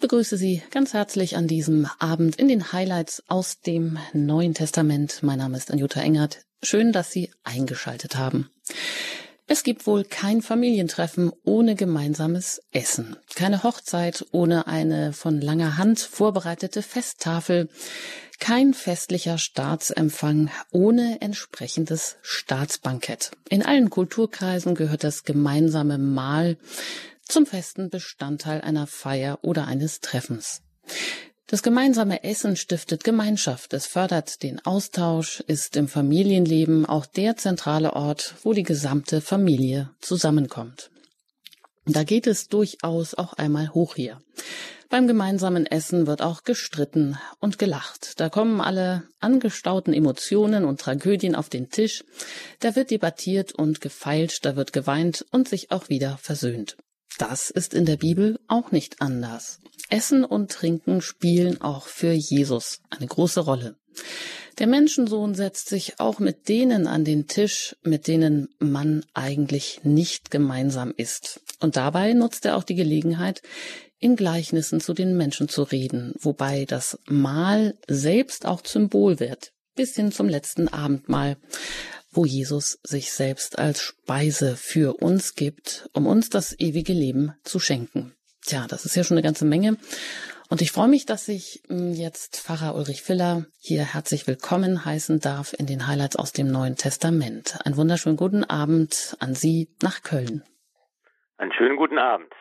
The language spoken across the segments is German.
Ich begrüße Sie ganz herzlich an diesem Abend in den Highlights aus dem Neuen Testament. Mein Name ist Anjuta Engert. Schön, dass Sie eingeschaltet haben. Es gibt wohl kein Familientreffen ohne gemeinsames Essen, keine Hochzeit ohne eine von langer Hand vorbereitete Festtafel, kein festlicher Staatsempfang ohne entsprechendes Staatsbankett. In allen Kulturkreisen gehört das gemeinsame Mahl zum festen Bestandteil einer Feier oder eines Treffens. Das gemeinsame Essen stiftet Gemeinschaft, es fördert den Austausch, ist im Familienleben auch der zentrale Ort, wo die gesamte Familie zusammenkommt. Da geht es durchaus auch einmal hoch hier. Beim gemeinsamen Essen wird auch gestritten und gelacht. Da kommen alle angestauten Emotionen und Tragödien auf den Tisch. Da wird debattiert und gefeilscht, da wird geweint und sich auch wieder versöhnt. Das ist in der Bibel auch nicht anders. Essen und Trinken spielen auch für Jesus eine große Rolle. Der Menschensohn setzt sich auch mit denen an den Tisch, mit denen man eigentlich nicht gemeinsam ist. Und dabei nutzt er auch die Gelegenheit, in Gleichnissen zu den Menschen zu reden, wobei das Mahl selbst auch Symbol wird, bis hin zum letzten Abendmahl, wo Jesus sich selbst als Speise für uns gibt, um uns das ewige Leben zu schenken. Tja, das ist ja schon eine ganze Menge. Und ich freue mich, dass ich hm, jetzt Pfarrer Ulrich Filler hier herzlich willkommen heißen darf in den Highlights aus dem Neuen Testament. Einen wunderschönen guten Abend an Sie nach Köln. Einen schönen guten Abend.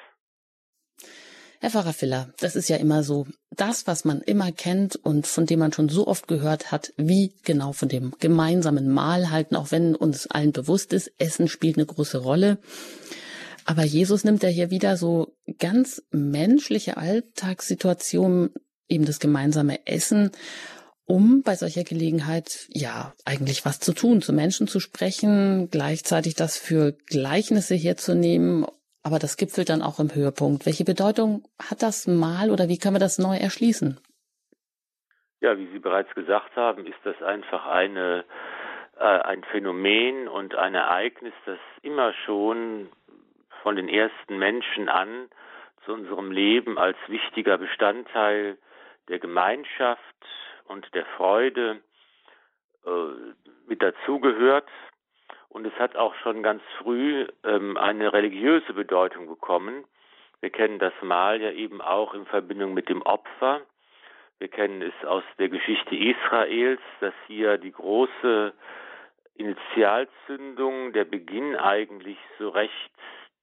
Herr Pfarrer Filler, das ist ja immer so, das, was man immer kennt und von dem man schon so oft gehört hat, wie genau von dem gemeinsamen Mahl halten, auch wenn uns allen bewusst ist, Essen spielt eine große Rolle. Aber Jesus nimmt ja hier wieder so ganz menschliche Alltagssituationen, eben das gemeinsame Essen, um bei solcher Gelegenheit ja eigentlich was zu tun, zu Menschen zu sprechen, gleichzeitig das für Gleichnisse herzunehmen aber das gipfelt dann auch im Höhepunkt. Welche Bedeutung hat das mal oder wie können wir das neu erschließen? Ja, wie Sie bereits gesagt haben, ist das einfach eine, äh, ein Phänomen und ein Ereignis, das immer schon von den ersten Menschen an zu unserem Leben als wichtiger Bestandteil der Gemeinschaft und der Freude äh, mit dazugehört. Und es hat auch schon ganz früh ähm, eine religiöse Bedeutung bekommen. Wir kennen das Mal ja eben auch in Verbindung mit dem Opfer. Wir kennen es aus der Geschichte Israels, dass hier die große Initialzündung, der Beginn eigentlich so recht,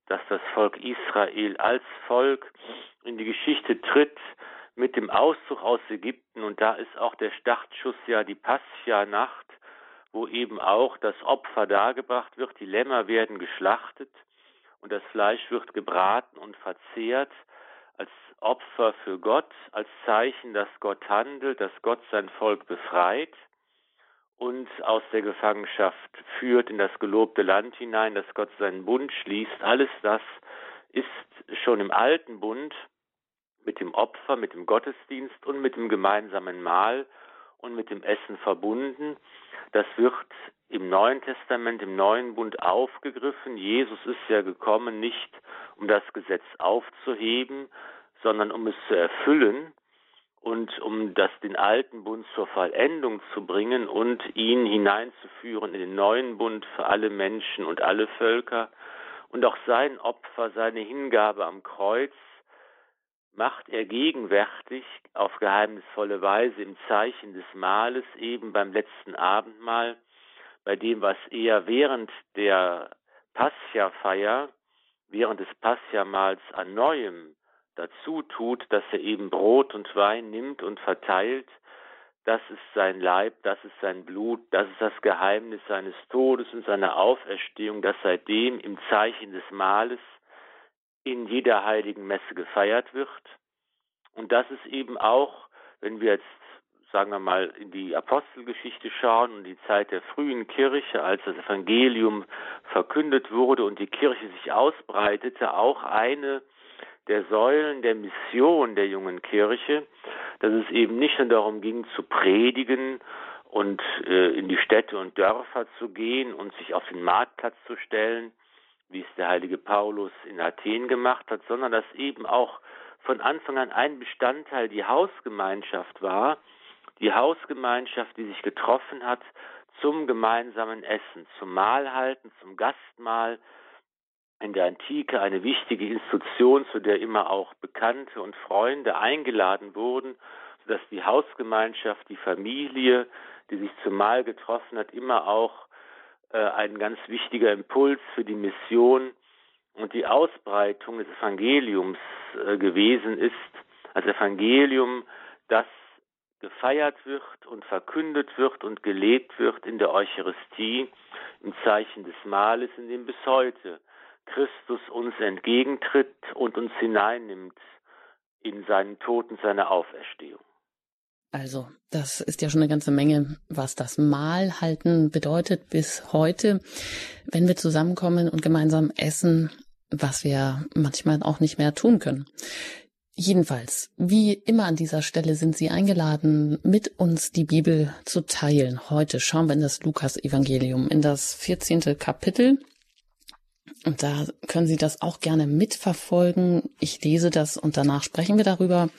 dass das Volk Israel als Volk in die Geschichte tritt mit dem Auszug aus Ägypten. Und da ist auch der Startschuss ja die Pascha-Nacht, wo eben auch das Opfer dargebracht wird, die Lämmer werden geschlachtet und das Fleisch wird gebraten und verzehrt als Opfer für Gott, als Zeichen, dass Gott handelt, dass Gott sein Volk befreit und aus der Gefangenschaft führt in das gelobte Land hinein, dass Gott seinen Bund schließt. Alles das ist schon im alten Bund mit dem Opfer, mit dem Gottesdienst und mit dem gemeinsamen Mahl und mit dem Essen verbunden. Das wird im Neuen Testament, im Neuen Bund aufgegriffen. Jesus ist ja gekommen, nicht um das Gesetz aufzuheben, sondern um es zu erfüllen und um das den alten Bund zur Vollendung zu bringen und ihn hineinzuführen in den neuen Bund für alle Menschen und alle Völker. Und auch sein Opfer, seine Hingabe am Kreuz macht er gegenwärtig auf geheimnisvolle Weise im Zeichen des Mahles eben beim letzten Abendmahl, bei dem, was er während der Pascha-Feier, während des Pascha-Mahls an Neuem dazu tut, dass er eben Brot und Wein nimmt und verteilt, das ist sein Leib, das ist sein Blut, das ist das Geheimnis seines Todes und seiner Auferstehung, das seitdem im Zeichen des Mahles in jeder heiligen Messe gefeiert wird. Und das ist eben auch, wenn wir jetzt, sagen wir mal, in die Apostelgeschichte schauen und die Zeit der frühen Kirche, als das Evangelium verkündet wurde und die Kirche sich ausbreitete, auch eine der Säulen der Mission der jungen Kirche, dass es eben nicht nur darum ging zu predigen und äh, in die Städte und Dörfer zu gehen und sich auf den Marktplatz zu stellen, wie es der heilige Paulus in Athen gemacht hat, sondern dass eben auch von Anfang an ein Bestandteil die Hausgemeinschaft war, die Hausgemeinschaft, die sich getroffen hat zum gemeinsamen Essen, zum Mahlhalten, zum Gastmahl, in der Antike eine wichtige Institution, zu der immer auch Bekannte und Freunde eingeladen wurden, sodass die Hausgemeinschaft, die Familie, die sich zum Mahl getroffen hat, immer auch ein ganz wichtiger Impuls für die Mission und die Ausbreitung des Evangeliums äh, gewesen ist. Als Evangelium, das gefeiert wird und verkündet wird und gelebt wird in der Eucharistie, im Zeichen des Mahles, in dem bis heute Christus uns entgegentritt und uns hineinnimmt in seinen Tod und seine Auferstehung. Also, das ist ja schon eine ganze Menge, was das Mahlhalten bedeutet bis heute, wenn wir zusammenkommen und gemeinsam essen, was wir manchmal auch nicht mehr tun können. Jedenfalls, wie immer an dieser Stelle sind Sie eingeladen, mit uns die Bibel zu teilen. Heute schauen wir in das Lukas-Evangelium, in das 14. Kapitel. Und da können Sie das auch gerne mitverfolgen. Ich lese das und danach sprechen wir darüber.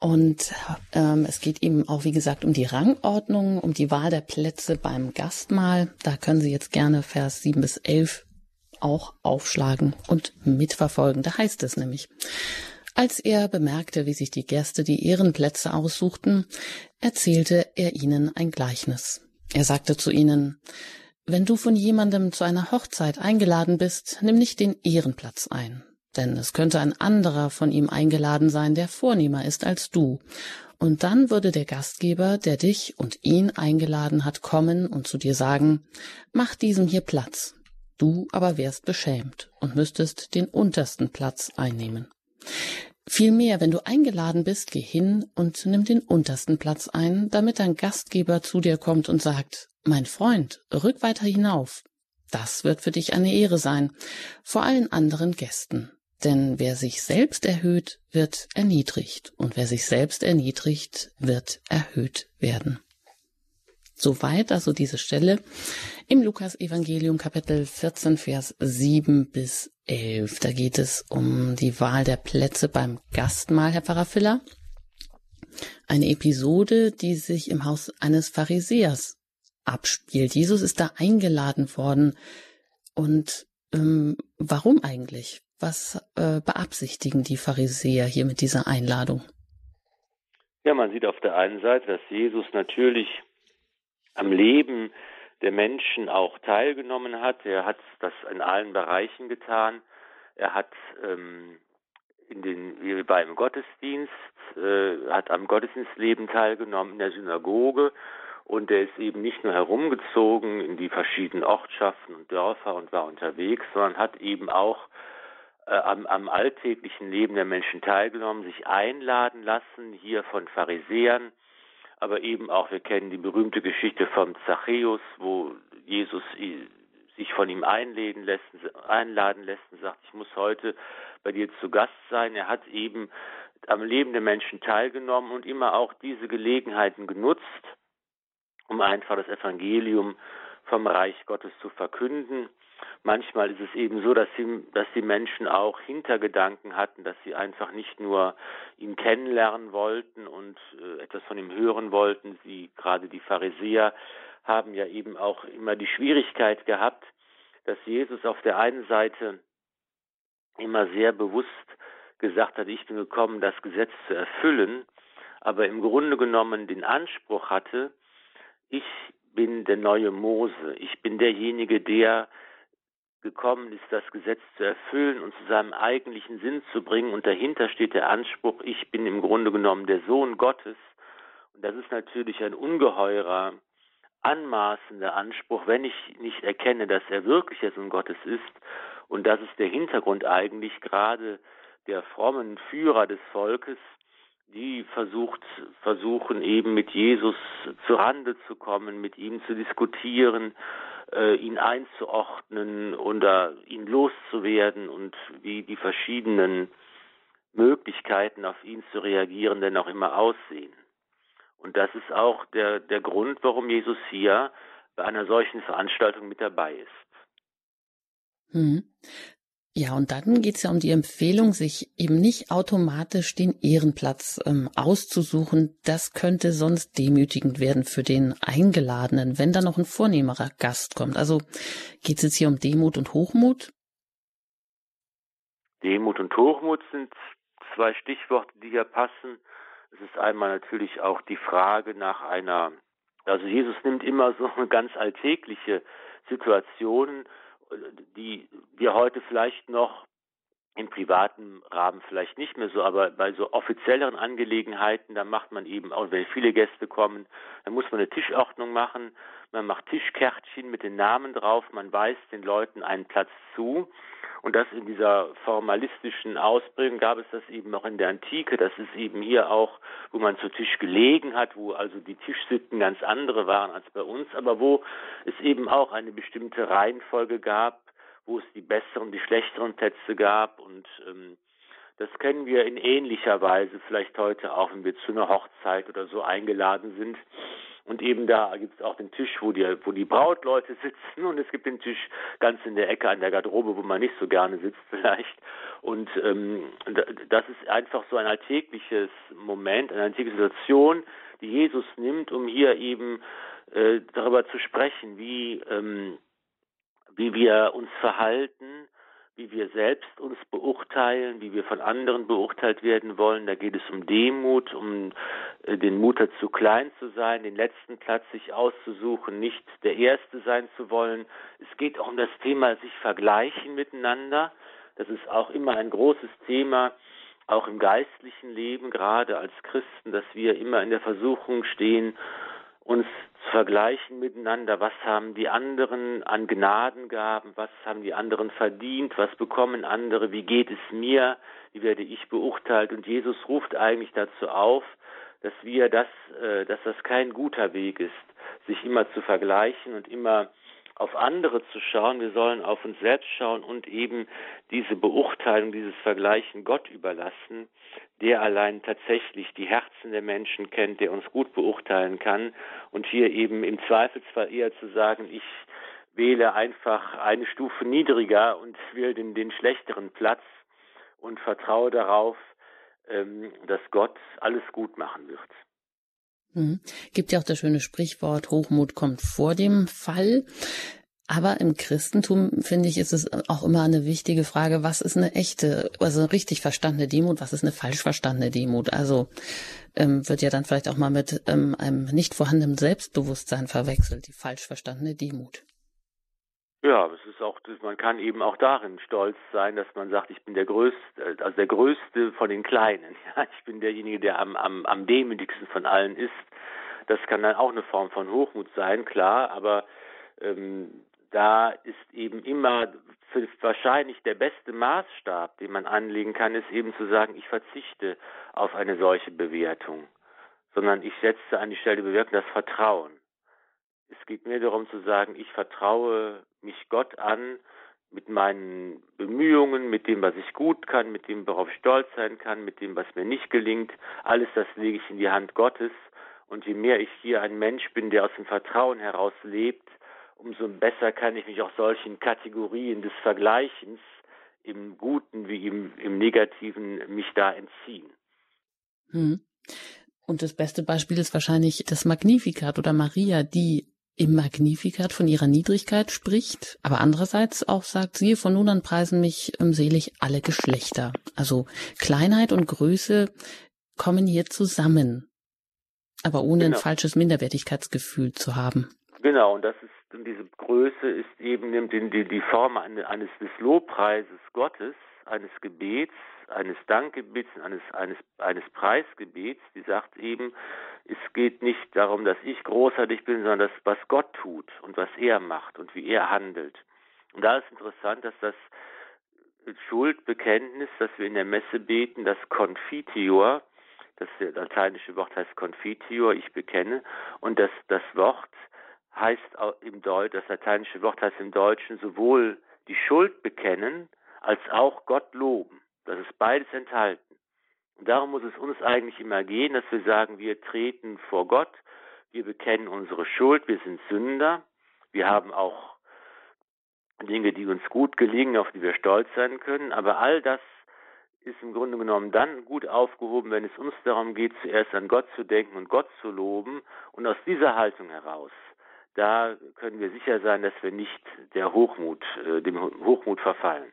Und ähm, es geht eben auch, wie gesagt, um die Rangordnung, um die Wahl der Plätze beim Gastmahl. Da können Sie jetzt gerne Vers 7 bis 11 auch aufschlagen und mitverfolgen. Da heißt es nämlich, als er bemerkte, wie sich die Gäste die Ehrenplätze aussuchten, erzählte er ihnen ein Gleichnis. Er sagte zu ihnen, wenn du von jemandem zu einer Hochzeit eingeladen bist, nimm nicht den Ehrenplatz ein, denn es könnte ein anderer von ihm eingeladen sein, der vornehmer ist als du. Und dann würde der Gastgeber, der dich und ihn eingeladen hat, kommen und zu dir sagen, mach diesem hier Platz. Du aber wärst beschämt und müsstest den untersten Platz einnehmen. Vielmehr, wenn du eingeladen bist, geh hin und nimm den untersten Platz ein, damit dein Gastgeber zu dir kommt und sagt, mein Freund, rück weiter hinauf. Das wird für dich eine Ehre sein, vor allen anderen Gästen. Denn wer sich selbst erhöht, wird erniedrigt, und wer sich selbst erniedrigt, wird erhöht werden. Soweit also diese Stelle im Lukas-Evangelium Kapitel 14, Vers 7 bis 11. Da geht es um die Wahl der Plätze beim Gastmahl, Herr Pfarrer Filler. Eine Episode, die sich im Haus eines Pharisäers abspielt. Jesus ist da eingeladen worden. Und ähm, warum eigentlich? Was äh, beabsichtigen die Pharisäer hier mit dieser Einladung? Ja, man sieht auf der einen Seite, dass Jesus natürlich am Leben der Menschen auch teilgenommen hat. Er hat das in allen Bereichen getan. Er hat ähm, in den, beim Gottesdienst, äh, hat am Gottesdienstleben teilgenommen in der Synagoge und er ist eben nicht nur herumgezogen in die verschiedenen Ortschaften und Dörfer und war unterwegs, sondern hat eben auch äh, am, am alltäglichen Leben der Menschen teilgenommen, sich einladen lassen, hier von Pharisäern, aber eben auch, wir kennen die berühmte Geschichte vom Zachäus, wo Jesus sich von ihm einladen lässt, einladen lässt und sagt, ich muss heute bei dir zu Gast sein. Er hat eben am Leben der Menschen teilgenommen und immer auch diese Gelegenheiten genutzt, um einfach das Evangelium vom Reich Gottes zu verkünden. Manchmal ist es eben so, dass, sie, dass die Menschen auch Hintergedanken hatten, dass sie einfach nicht nur ihn kennenlernen wollten und äh, etwas von ihm hören wollten. Sie, gerade die Pharisäer, haben ja eben auch immer die Schwierigkeit gehabt, dass Jesus auf der einen Seite immer sehr bewusst gesagt hat, ich bin gekommen, das Gesetz zu erfüllen, aber im Grunde genommen den Anspruch hatte, ich bin der neue Mose, ich bin derjenige, der gekommen ist, das Gesetz zu erfüllen und zu seinem eigentlichen Sinn zu bringen. Und dahinter steht der Anspruch, ich bin im Grunde genommen der Sohn Gottes. Und das ist natürlich ein ungeheurer, anmaßender Anspruch, wenn ich nicht erkenne, dass er wirklich der Sohn Gottes ist. Und das ist der Hintergrund eigentlich gerade der frommen Führer des Volkes, die versucht, versuchen eben mit Jesus zu Rande zu kommen, mit ihm zu diskutieren, äh, ihn einzuordnen oder ihn loszuwerden und wie die verschiedenen Möglichkeiten auf ihn zu reagieren denn auch immer aussehen. Und das ist auch der, der Grund, warum Jesus hier bei einer solchen Veranstaltung mit dabei ist. Hm. Ja, und dann geht es ja um die Empfehlung, sich eben nicht automatisch den Ehrenplatz ähm, auszusuchen. Das könnte sonst demütigend werden für den Eingeladenen, wenn da noch ein vornehmerer Gast kommt. Also geht es jetzt hier um Demut und Hochmut? Demut und Hochmut sind zwei Stichworte, die hier passen. Es ist einmal natürlich auch die Frage nach einer, also Jesus nimmt immer so eine ganz alltägliche Situation, die wir heute vielleicht noch im privaten Rahmen vielleicht nicht mehr so, aber bei so offizielleren Angelegenheiten, da macht man eben auch, wenn viele Gäste kommen, dann muss man eine Tischordnung machen, man macht Tischkärtchen mit den Namen drauf, man weist den Leuten einen Platz zu und das in dieser formalistischen Ausprägung gab es das eben noch in der Antike. Das ist eben hier auch, wo man zu Tisch gelegen hat, wo also die Tischsitten ganz andere waren als bei uns, aber wo es eben auch eine bestimmte Reihenfolge gab, wo es die besseren, die schlechteren Plätze gab und ähm, das kennen wir in ähnlicher Weise vielleicht heute auch, wenn wir zu einer Hochzeit oder so eingeladen sind. Und eben da gibt es auch den Tisch, wo die, wo die Brautleute sitzen und es gibt den Tisch ganz in der Ecke an der Garderobe, wo man nicht so gerne sitzt vielleicht. Und ähm, das ist einfach so ein alltägliches Moment, eine alltägliche Situation, die Jesus nimmt, um hier eben äh, darüber zu sprechen, wie, ähm, wie wir uns verhalten, wie wir selbst uns beurteilen, wie wir von anderen beurteilt werden wollen. Da geht es um Demut, um äh, den Mut dazu, klein zu sein, den letzten Platz sich auszusuchen, nicht der Erste sein zu wollen. Es geht auch um das Thema sich vergleichen miteinander. Das ist auch immer ein großes Thema, auch im geistlichen Leben, gerade als Christen, dass wir immer in der Versuchung stehen, uns zu vergleichen miteinander, was haben die anderen an Gnadengaben, was haben die anderen verdient, was bekommen andere, wie geht es mir, wie werde ich beurteilt. Und Jesus ruft eigentlich dazu auf, dass wir das, äh, dass das kein guter Weg ist, sich immer zu vergleichen und immer auf andere zu schauen, wir sollen auf uns selbst schauen und eben diese Beurteilung, dieses Vergleichen Gott überlassen, der allein tatsächlich die Herzen der Menschen kennt, der uns gut beurteilen kann und hier eben im Zweifelsfall eher zu sagen, ich wähle einfach eine Stufe niedriger und wähle den, den schlechteren Platz und vertraue darauf, ähm, dass Gott alles gut machen wird. Mhm. Gibt ja auch das schöne Sprichwort, Hochmut kommt vor dem Fall. Aber im Christentum, finde ich, ist es auch immer eine wichtige Frage, was ist eine echte, also eine richtig verstandene Demut, was ist eine falsch verstandene Demut? Also ähm, wird ja dann vielleicht auch mal mit ähm, einem nicht vorhandenen Selbstbewusstsein verwechselt, die falsch verstandene Demut. Ja, es ist auch, man kann eben auch darin stolz sein, dass man sagt, ich bin der Größte, also der Größte von den Kleinen. Ja, ich bin derjenige, der am, am, am demütigsten von allen ist. Das kann dann auch eine Form von Hochmut sein, klar, aber ähm, da ist eben immer wahrscheinlich der beste Maßstab, den man anlegen kann, ist eben zu sagen, ich verzichte auf eine solche Bewertung, sondern ich setze an die Stelle Bewertung das Vertrauen. Es geht mir darum zu sagen, ich vertraue mich Gott an mit meinen Bemühungen, mit dem, was ich gut kann, mit dem, worauf ich stolz sein kann, mit dem, was mir nicht gelingt. Alles das lege ich in die Hand Gottes. Und je mehr ich hier ein Mensch bin, der aus dem Vertrauen heraus lebt, umso besser kann ich mich auch solchen Kategorien des Vergleichens im Guten wie im, im Negativen mich da entziehen. Hm. Und das beste Beispiel ist wahrscheinlich das Magnificat oder Maria, die im Magnificat von ihrer Niedrigkeit spricht, aber andererseits auch sagt, siehe, von nun an preisen mich ähm, selig alle Geschlechter. Also Kleinheit und Größe kommen hier zusammen, aber ohne genau. ein falsches Minderwertigkeitsgefühl zu haben. Genau, und das ist, und diese Größe ist eben nimmt die, die Form eines des Lobpreises Gottes, eines Gebets, eines Dankgebets, eines, eines, eines Preisgebets, die sagt eben, es geht nicht darum, dass ich großartig bin, sondern das, was Gott tut und was er macht und wie er handelt. Und da ist interessant, dass das Schuldbekenntnis, das wir in der Messe beten, das Confitior, das lateinische Wort heißt Confitior, ich bekenne, und das, das Wort heißt im Deutsch, das lateinische Wort heißt im Deutschen sowohl die Schuld bekennen als auch Gott loben. Das ist beides enthalten. Und darum muss es uns eigentlich immer gehen, dass wir sagen, wir treten vor Gott, wir bekennen unsere Schuld, wir sind Sünder, wir haben auch Dinge, die uns gut gelingen, auf die wir stolz sein können. Aber all das ist im Grunde genommen dann gut aufgehoben, wenn es uns darum geht, zuerst an Gott zu denken und Gott zu loben. Und aus dieser Haltung heraus, da können wir sicher sein, dass wir nicht der Hochmut, äh, dem Hochmut verfallen.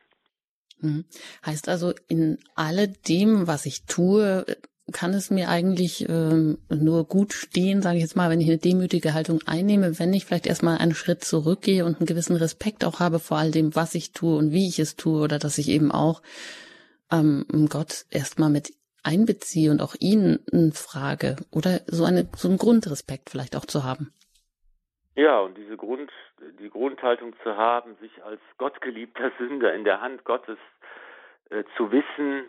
Hm. Heißt also, in alledem, was ich tue, kann es mir eigentlich ähm, nur gut stehen, sage ich jetzt mal, wenn ich eine demütige Haltung einnehme, wenn ich vielleicht erstmal einen Schritt zurückgehe und einen gewissen Respekt auch habe vor all dem, was ich tue und wie ich es tue, oder dass ich eben auch ähm, Gott erstmal mit einbeziehe und auch ihn frage oder so eine so einen Grundrespekt vielleicht auch zu haben. Ja, und diese Grund die Grundhaltung zu haben, sich als gottgeliebter Sünder in der Hand Gottes äh, zu wissen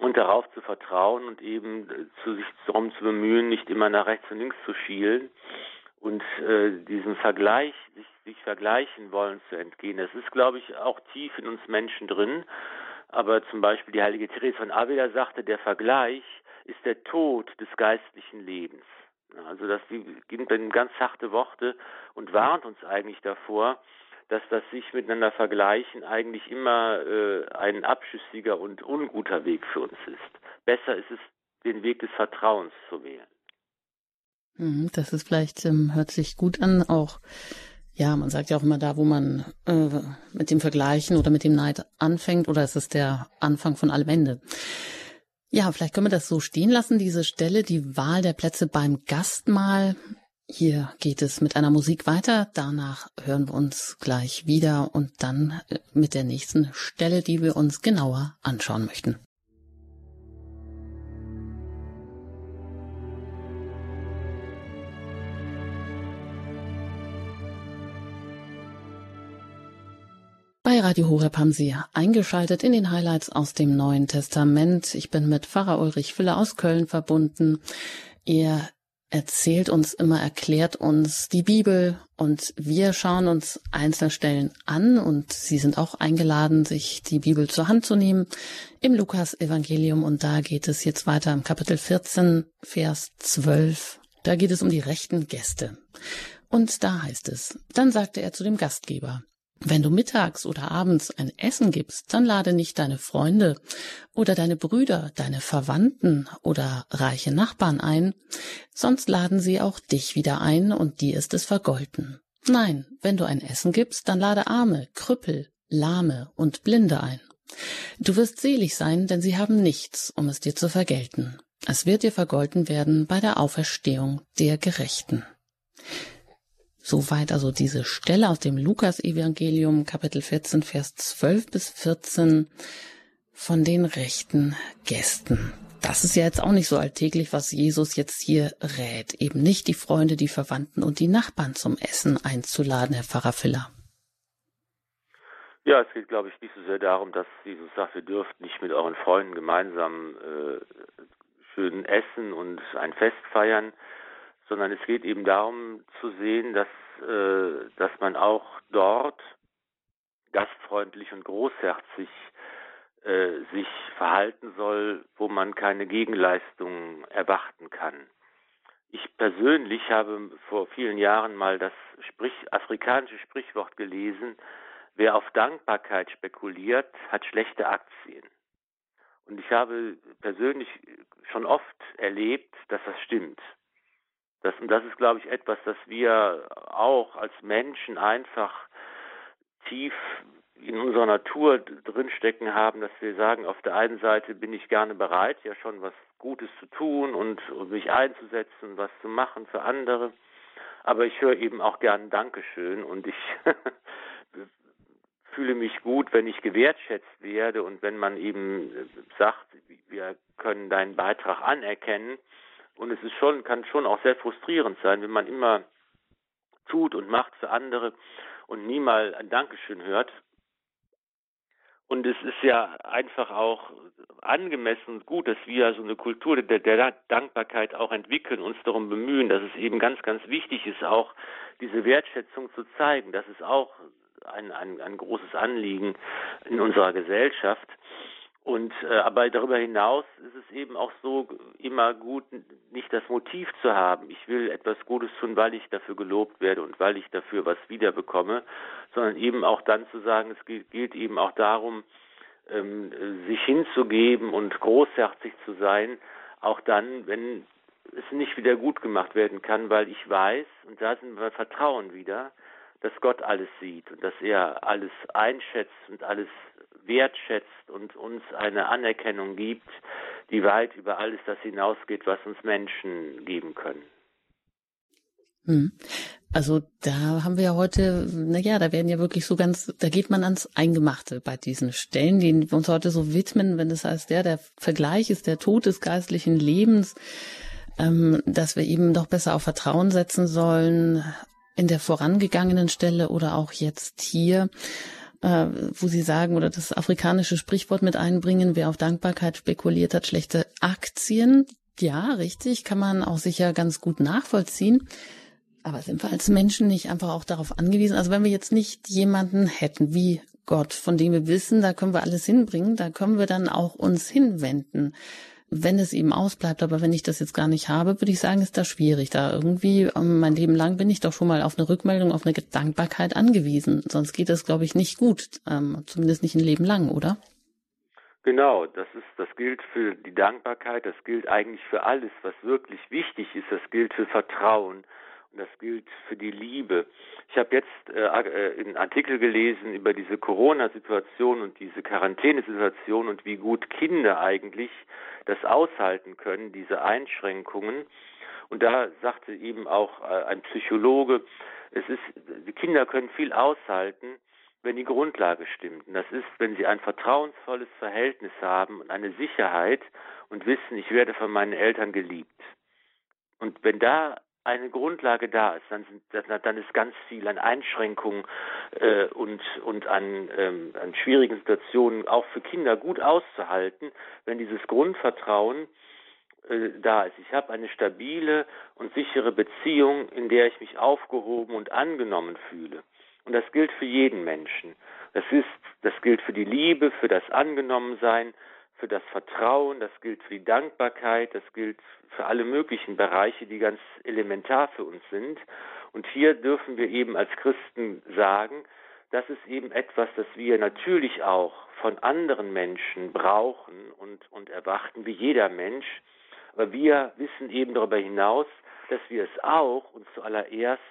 und darauf zu vertrauen und eben äh, zu sich darum zu bemühen, nicht immer nach rechts und links zu schielen und äh, diesem Vergleich, sich, sich vergleichen wollen zu entgehen. Das ist, glaube ich, auch tief in uns Menschen drin. Aber zum Beispiel die heilige Therese von Avila sagte, der Vergleich ist der Tod des geistlichen Lebens. Also das gibt dann ganz harte Worte und warnt uns eigentlich davor, dass das sich miteinander vergleichen eigentlich immer äh, ein abschüssiger und unguter Weg für uns ist. Besser ist es, den Weg des Vertrauens zu wählen. Mhm, das ist vielleicht, ähm, hört sich gut an, auch ja, man sagt ja auch immer da, wo man äh, mit dem Vergleichen oder mit dem Neid anfängt, oder ist es der Anfang von allem Ende? Ja, vielleicht können wir das so stehen lassen, diese Stelle, die Wahl der Plätze beim Gastmahl. Hier geht es mit einer Musik weiter. Danach hören wir uns gleich wieder und dann äh, mit der nächsten Stelle, die wir uns genauer anschauen möchten. Radio Horeb haben Sie eingeschaltet in den Highlights aus dem Neuen Testament. Ich bin mit Pfarrer Ulrich Füller aus Köln verbunden. Er erzählt uns immer, erklärt uns die Bibel und wir schauen uns einzelne Stellen an und Sie sind auch eingeladen, sich die Bibel zur Hand zu nehmen im Lukas-Evangelium und da geht es jetzt weiter im Kapitel 14, Vers 12. Da geht es um die rechten Gäste. Und da heißt es, dann sagte er zu dem Gastgeber, wenn du mittags oder abends ein Essen gibst, dann lade nicht deine Freunde oder deine Brüder, deine Verwandten oder reiche Nachbarn ein, sonst laden sie auch dich wieder ein und dir ist es vergolten. Nein, wenn du ein Essen gibst, dann lade Arme, Krüppel, Lahme und Blinde ein. Du wirst selig sein, denn sie haben nichts, um es dir zu vergelten. Es wird dir vergolten werden bei der Auferstehung der Gerechten. Soweit also diese Stelle aus dem Lukas-Evangelium, Kapitel 14, Vers 12 bis 14 von den rechten Gästen. Das ist ja jetzt auch nicht so alltäglich, was Jesus jetzt hier rät. Eben nicht die Freunde, die Verwandten und die Nachbarn zum Essen einzuladen, Herr Pfarrer Filler. Ja, es geht, glaube ich, nicht so sehr darum, dass Jesus sagt, ihr dürft nicht mit euren Freunden gemeinsam äh, schön essen und ein Fest feiern, sondern es geht eben darum zu sehen, dass, äh, dass man auch dort gastfreundlich und großherzig äh, sich verhalten soll, wo man keine Gegenleistung erwarten kann. Ich persönlich habe vor vielen Jahren mal das Sprich, afrikanische Sprichwort gelesen, wer auf Dankbarkeit spekuliert, hat schlechte Aktien. Und ich habe persönlich schon oft erlebt, dass das stimmt. Das, und das ist, glaube ich, etwas, das wir auch als Menschen einfach tief in unserer Natur drinstecken haben, dass wir sagen, auf der einen Seite bin ich gerne bereit, ja schon was Gutes zu tun und, und mich einzusetzen, was zu machen für andere. Aber ich höre eben auch gern Dankeschön und ich fühle mich gut, wenn ich gewertschätzt werde und wenn man eben sagt, wir können deinen Beitrag anerkennen und es ist schon, kann schon auch sehr frustrierend sein, wenn man immer tut und macht für andere und nie mal ein Dankeschön hört. Und es ist ja einfach auch angemessen und gut, dass wir so eine Kultur der, der, Dankbarkeit auch entwickeln, uns darum bemühen, dass es eben ganz, ganz wichtig ist, auch diese Wertschätzung zu zeigen. Das ist auch ein, ein, ein großes Anliegen in unserer Gesellschaft. Und äh, aber darüber hinaus ist es eben auch so immer gut, nicht das Motiv zu haben. Ich will etwas Gutes tun, weil ich dafür gelobt werde und weil ich dafür was wiederbekomme, sondern eben auch dann zu sagen, es gilt, gilt eben auch darum, ähm, sich hinzugeben und großherzig zu sein, auch dann, wenn es nicht wieder gut gemacht werden kann, weil ich weiß, und da sind wir Vertrauen wieder, dass Gott alles sieht und dass er alles einschätzt und alles wertschätzt und uns eine Anerkennung gibt, die weit über alles das hinausgeht, was uns Menschen geben können. Hm. Also da haben wir ja heute, naja, da werden ja wirklich so ganz, da geht man ans Eingemachte bei diesen Stellen, die wir uns heute so widmen, wenn das heißt, ja, der Vergleich ist der Tod des geistlichen Lebens, ähm, dass wir eben doch besser auf Vertrauen setzen sollen in der vorangegangenen Stelle oder auch jetzt hier äh, wo Sie sagen oder das afrikanische Sprichwort mit einbringen, wer auf Dankbarkeit spekuliert hat, schlechte Aktien. Ja, richtig, kann man auch sicher ganz gut nachvollziehen. Aber sind wir als Menschen nicht einfach auch darauf angewiesen? Also wenn wir jetzt nicht jemanden hätten wie Gott, von dem wir wissen, da können wir alles hinbringen, da können wir dann auch uns hinwenden wenn es eben ausbleibt. Aber wenn ich das jetzt gar nicht habe, würde ich sagen, ist das schwierig. Da irgendwie ähm, mein Leben lang bin ich doch schon mal auf eine Rückmeldung, auf eine Dankbarkeit angewiesen. Sonst geht es, glaube ich, nicht gut. Ähm, zumindest nicht ein Leben lang, oder? Genau, das ist, das gilt für die Dankbarkeit, das gilt eigentlich für alles, was wirklich wichtig ist, das gilt für Vertrauen das gilt für die Liebe. Ich habe jetzt äh, äh einen Artikel gelesen über diese Corona-Situation und diese Quarantänesituation und wie gut Kinder eigentlich das aushalten können, diese Einschränkungen. Und da sagte eben auch äh, ein Psychologe, es ist, die Kinder können viel aushalten, wenn die Grundlage stimmt. Und das ist, wenn sie ein vertrauensvolles Verhältnis haben und eine Sicherheit und wissen, ich werde von meinen Eltern geliebt. Und wenn da eine Grundlage da ist, dann, sind, dann ist ganz viel an Einschränkungen äh, und, und an, ähm, an schwierigen Situationen auch für Kinder gut auszuhalten, wenn dieses Grundvertrauen äh, da ist. Ich habe eine stabile und sichere Beziehung, in der ich mich aufgehoben und angenommen fühle. Und das gilt für jeden Menschen. Das ist, das gilt für die Liebe, für das Angenommensein, für das Vertrauen, das gilt für die Dankbarkeit, das gilt für alle möglichen Bereiche, die ganz elementar für uns sind. Und hier dürfen wir eben als Christen sagen, das ist eben etwas, das wir natürlich auch von anderen Menschen brauchen und, und erwarten, wie jeder Mensch. Aber wir wissen eben darüber hinaus, dass wir es auch und zuallererst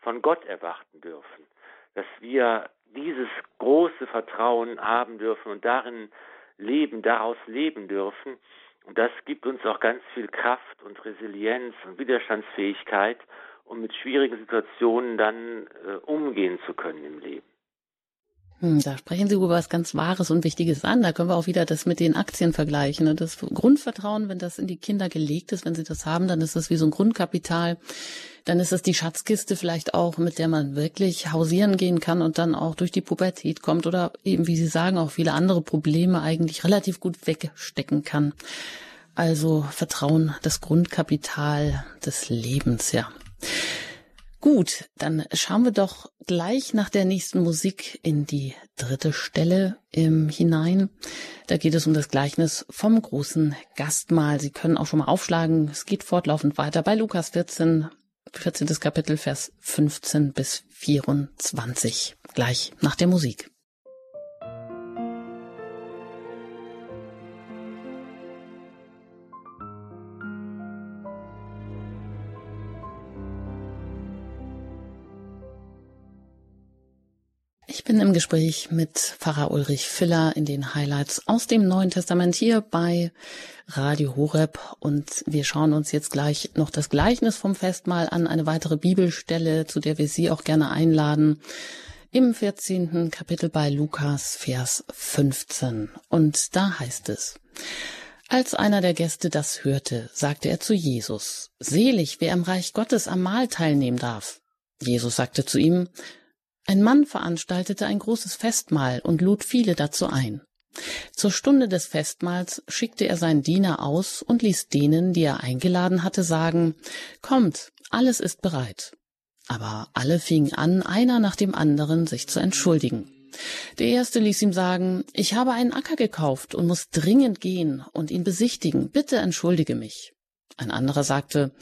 von Gott erwarten dürfen. Dass wir dieses große Vertrauen haben dürfen und darin leben, daraus leben dürfen. Und das gibt uns auch ganz viel Kraft und Resilienz und Widerstandsfähigkeit, um mit schwierigen Situationen dann äh, umgehen zu können im Leben. Hm, da sprechen Sie über was ganz Wahres und Wichtiges an. Da können wir auch wieder das mit den Aktien vergleichen. Ne? Das Grundvertrauen, wenn das in die Kinder gelegt ist, wenn sie das haben, dann ist das wie so ein Grundkapital. Dann ist es die Schatzkiste vielleicht auch, mit der man wirklich hausieren gehen kann und dann auch durch die Pubertät kommt oder eben, wie Sie sagen, auch viele andere Probleme eigentlich relativ gut wegstecken kann. Also Vertrauen, das Grundkapital des Lebens, ja. Gut, dann schauen wir doch gleich nach der nächsten Musik in die dritte Stelle im hinein. Da geht es um das Gleichnis vom großen Gastmahl. Sie können auch schon mal aufschlagen. Es geht fortlaufend weiter bei Lukas 14, 14. Kapitel, Vers 15 bis 24. Gleich nach der Musik. Bin im Gespräch mit Pfarrer Ulrich Filler in den Highlights aus dem Neuen Testament hier bei Radio Horeb und wir schauen uns jetzt gleich noch das Gleichnis vom Festmahl an, eine weitere Bibelstelle, zu der wir Sie auch gerne einladen, im 14. Kapitel bei Lukas, Vers 15. Und da heißt es, als einer der Gäste das hörte, sagte er zu Jesus, Selig, wer im Reich Gottes am Mahl teilnehmen darf. Jesus sagte zu ihm, ein Mann veranstaltete ein großes Festmahl und lud viele dazu ein. Zur Stunde des Festmahls schickte er seinen Diener aus und ließ denen, die er eingeladen hatte, sagen Kommt, alles ist bereit. Aber alle fingen an, einer nach dem anderen sich zu entschuldigen. Der erste ließ ihm sagen, ich habe einen Acker gekauft und muss dringend gehen und ihn besichtigen. Bitte entschuldige mich. Ein anderer sagte,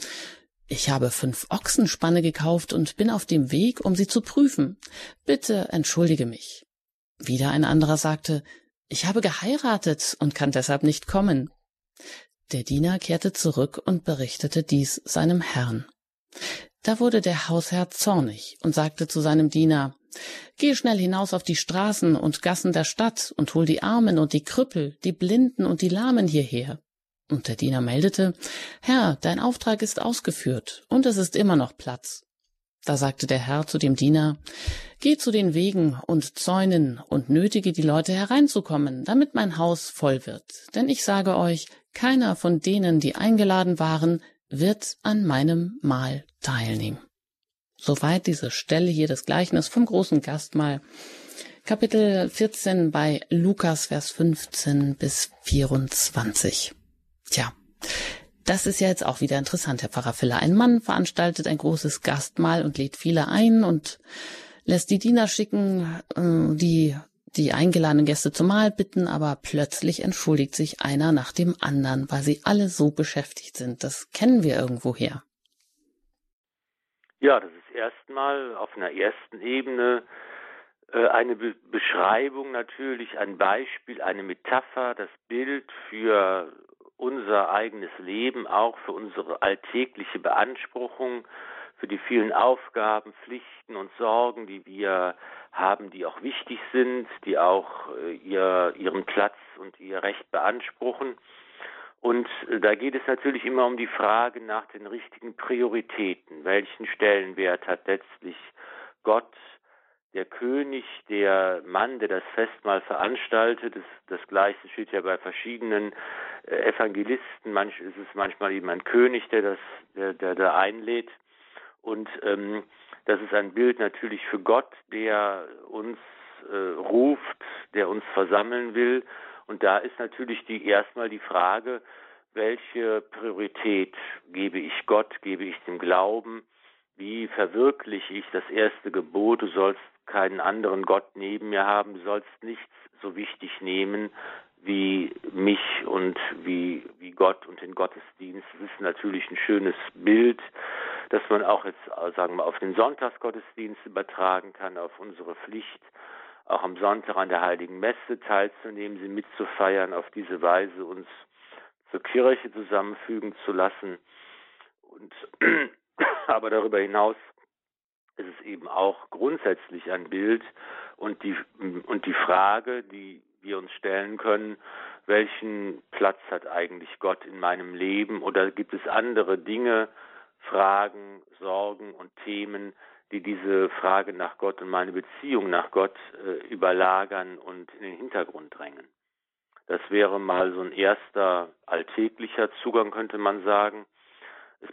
ich habe fünf Ochsenspanne gekauft und bin auf dem Weg, um sie zu prüfen. Bitte entschuldige mich. Wieder ein anderer sagte, ich habe geheiratet und kann deshalb nicht kommen. Der Diener kehrte zurück und berichtete dies seinem Herrn. Da wurde der Hausherr zornig und sagte zu seinem Diener, Geh schnell hinaus auf die Straßen und Gassen der Stadt und hol die Armen und die Krüppel, die Blinden und die Lahmen hierher. Und der Diener meldete, Herr, dein Auftrag ist ausgeführt, und es ist immer noch Platz. Da sagte der Herr zu dem Diener, Geh zu den Wegen und Zäunen und nötige die Leute hereinzukommen, damit mein Haus voll wird. Denn ich sage euch, keiner von denen, die eingeladen waren, wird an meinem Mahl teilnehmen. Soweit diese Stelle hier des Gleichnis vom großen Gastmahl. Kapitel 14 bei Lukas, Vers 15 bis 24. Tja, das ist ja jetzt auch wieder interessant, Herr Pfarrer Filler. Ein Mann veranstaltet ein großes Gastmahl und lädt viele ein und lässt die Diener schicken, äh, die die eingeladenen Gäste zum Mahl bitten, aber plötzlich entschuldigt sich einer nach dem anderen, weil sie alle so beschäftigt sind. Das kennen wir irgendwoher. Ja, das ist erstmal auf einer ersten Ebene äh, eine Be Beschreibung natürlich, ein Beispiel, eine Metapher, das Bild für unser eigenes Leben, auch für unsere alltägliche Beanspruchung, für die vielen Aufgaben, Pflichten und Sorgen, die wir haben, die auch wichtig sind, die auch äh, ihr, ihren Platz und ihr Recht beanspruchen. Und äh, da geht es natürlich immer um die Frage nach den richtigen Prioritäten. Welchen Stellenwert hat letztlich Gott der König, der Mann, der das Festmahl veranstaltet, das, das Gleiche steht ja bei verschiedenen äh, Evangelisten, manch ist es manchmal eben ein König, der das, der, der da einlädt. Und ähm, das ist ein Bild natürlich für Gott, der uns äh, ruft, der uns versammeln will. Und da ist natürlich die erstmal die Frage, welche Priorität gebe ich Gott, gebe ich dem Glauben, wie verwirkliche ich das erste Gebot, du sollst keinen anderen Gott neben mir haben, du sollst nichts so wichtig nehmen wie mich und wie, wie Gott und den Gottesdienst. Das ist natürlich ein schönes Bild, das man auch jetzt, sagen wir, auf den Sonntagsgottesdienst übertragen kann, auf unsere Pflicht, auch am Sonntag an der Heiligen Messe teilzunehmen, sie mitzufeiern, auf diese Weise uns zur Kirche zusammenfügen zu lassen. Und aber darüber hinaus ist es eben auch grundsätzlich ein Bild und die, und die Frage, die wir uns stellen können, welchen Platz hat eigentlich Gott in meinem Leben oder gibt es andere Dinge, Fragen, Sorgen und Themen, die diese Frage nach Gott und meine Beziehung nach Gott äh, überlagern und in den Hintergrund drängen. Das wäre mal so ein erster alltäglicher Zugang, könnte man sagen.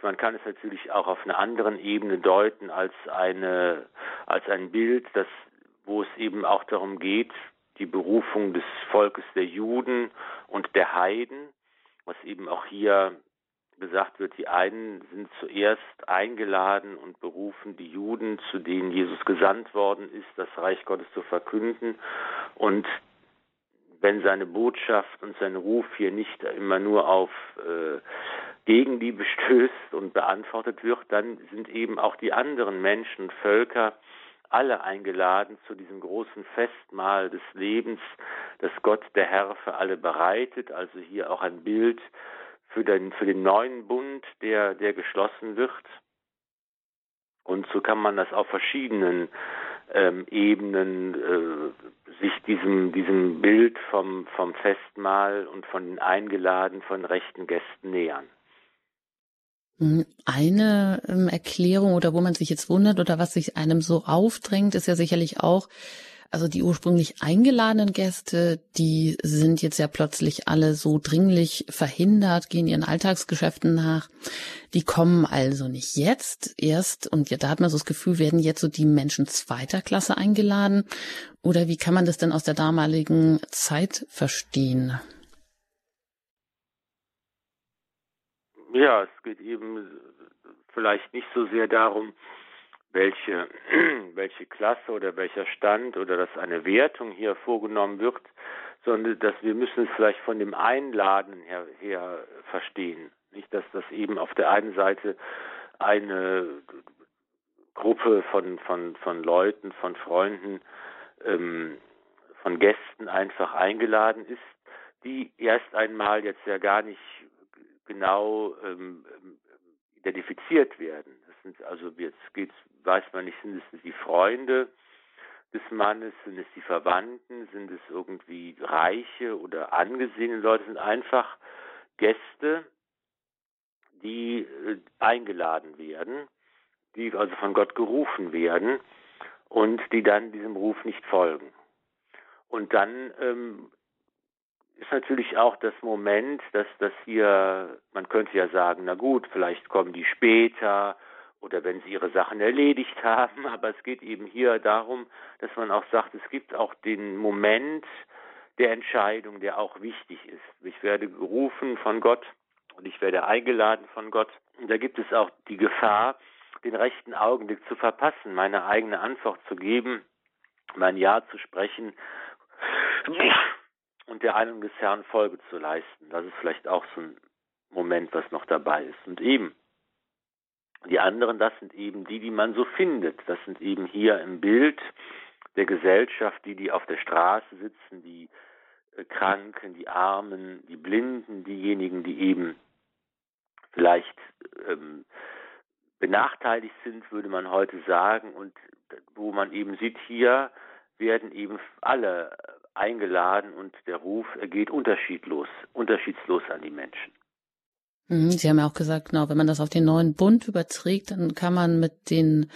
Man kann es natürlich auch auf einer anderen Ebene deuten als eine, als ein Bild, das, wo es eben auch darum geht, die Berufung des Volkes der Juden und der Heiden, was eben auch hier gesagt wird, die einen sind zuerst eingeladen und berufen, die Juden, zu denen Jesus gesandt worden ist, das Reich Gottes zu verkünden. Und wenn seine Botschaft und sein Ruf hier nicht immer nur auf äh, Gegenliebe stößt und beantwortet wird, dann sind eben auch die anderen Menschen Völker alle eingeladen zu diesem großen Festmahl des Lebens, das Gott der Herr für alle bereitet. Also hier auch ein Bild für den, für den neuen Bund, der, der geschlossen wird. Und so kann man das auf verschiedenen ähm, Ebenen äh, sich diesem, diesem Bild vom, vom Festmahl und von den Eingeladen, von rechten Gästen nähern. Hm, eine ähm, Erklärung oder wo man sich jetzt wundert oder was sich einem so aufdrängt, ist ja sicherlich auch, also die ursprünglich eingeladenen Gäste, die sind jetzt ja plötzlich alle so dringlich verhindert, gehen ihren Alltagsgeschäften nach. Die kommen also nicht jetzt erst und ja, da hat man so das Gefühl, werden jetzt so die Menschen zweiter Klasse eingeladen? Oder wie kann man das denn aus der damaligen Zeit verstehen? Ja, es geht eben vielleicht nicht so sehr darum, welche, welche Klasse oder welcher Stand oder dass eine Wertung hier vorgenommen wird, sondern dass wir müssen es vielleicht von dem Einladen her, her verstehen. Nicht, dass das eben auf der einen Seite eine Gruppe von, von, von Leuten, von Freunden, ähm, von Gästen einfach eingeladen ist, die erst einmal jetzt ja gar nicht genau ähm, identifiziert werden. Das sind also jetzt geht's, weiß man nicht, sind es die Freunde des Mannes, sind es die Verwandten, sind es irgendwie reiche oder angesehene Leute, sind einfach Gäste, die äh, eingeladen werden, die also von Gott gerufen werden und die dann diesem Ruf nicht folgen. Und dann ähm, ist natürlich auch das Moment, dass das hier, man könnte ja sagen, na gut, vielleicht kommen die später oder wenn sie ihre Sachen erledigt haben, aber es geht eben hier darum, dass man auch sagt, es gibt auch den Moment der Entscheidung, der auch wichtig ist. Ich werde gerufen von Gott und ich werde eingeladen von Gott. Und da gibt es auch die Gefahr, den rechten Augenblick zu verpassen, meine eigene Antwort zu geben, mein Ja zu sprechen und der Einung des Herrn Folge zu leisten. Das ist vielleicht auch so ein Moment, was noch dabei ist. Und eben, die anderen, das sind eben die, die man so findet. Das sind eben hier im Bild der Gesellschaft, die, die auf der Straße sitzen, die äh, Kranken, die Armen, die Blinden, diejenigen, die eben vielleicht ähm, benachteiligt sind, würde man heute sagen, und wo man eben sieht, hier werden eben alle eingeladen und der Ruf geht unterschiedlos, unterschiedslos an die Menschen. Mhm, Sie haben ja auch gesagt, genau, wenn man das auf den neuen Bund überträgt, dann kann man mit den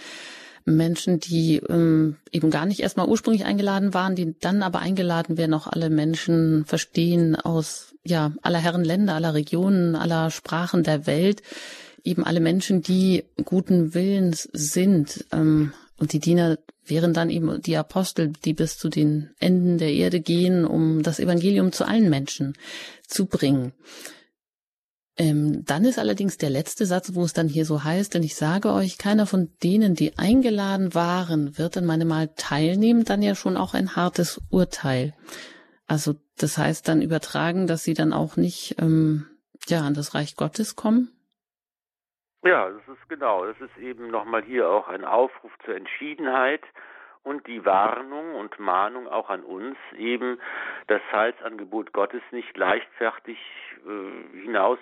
Menschen, die ähm, eben gar nicht erstmal ursprünglich eingeladen waren, die dann aber eingeladen werden, auch alle Menschen verstehen aus ja aller Herren Länder, aller Regionen, aller Sprachen der Welt, eben alle Menschen, die guten Willens sind. Ähm, und die Diener wären dann eben die Apostel, die bis zu den Enden der Erde gehen, um das Evangelium zu allen Menschen zu bringen. Ähm, dann ist allerdings der letzte Satz, wo es dann hier so heißt, denn ich sage euch, keiner von denen, die eingeladen waren, wird an meinem Mahl teilnehmen, dann ja schon auch ein hartes Urteil. Also das heißt dann übertragen, dass sie dann auch nicht ähm, ja an das Reich Gottes kommen. Ja, das ist genau. Das ist eben nochmal hier auch ein Aufruf zur Entschiedenheit und die Warnung und Mahnung auch an uns, eben das Heilsangebot Gottes nicht leichtfertig äh, hinaus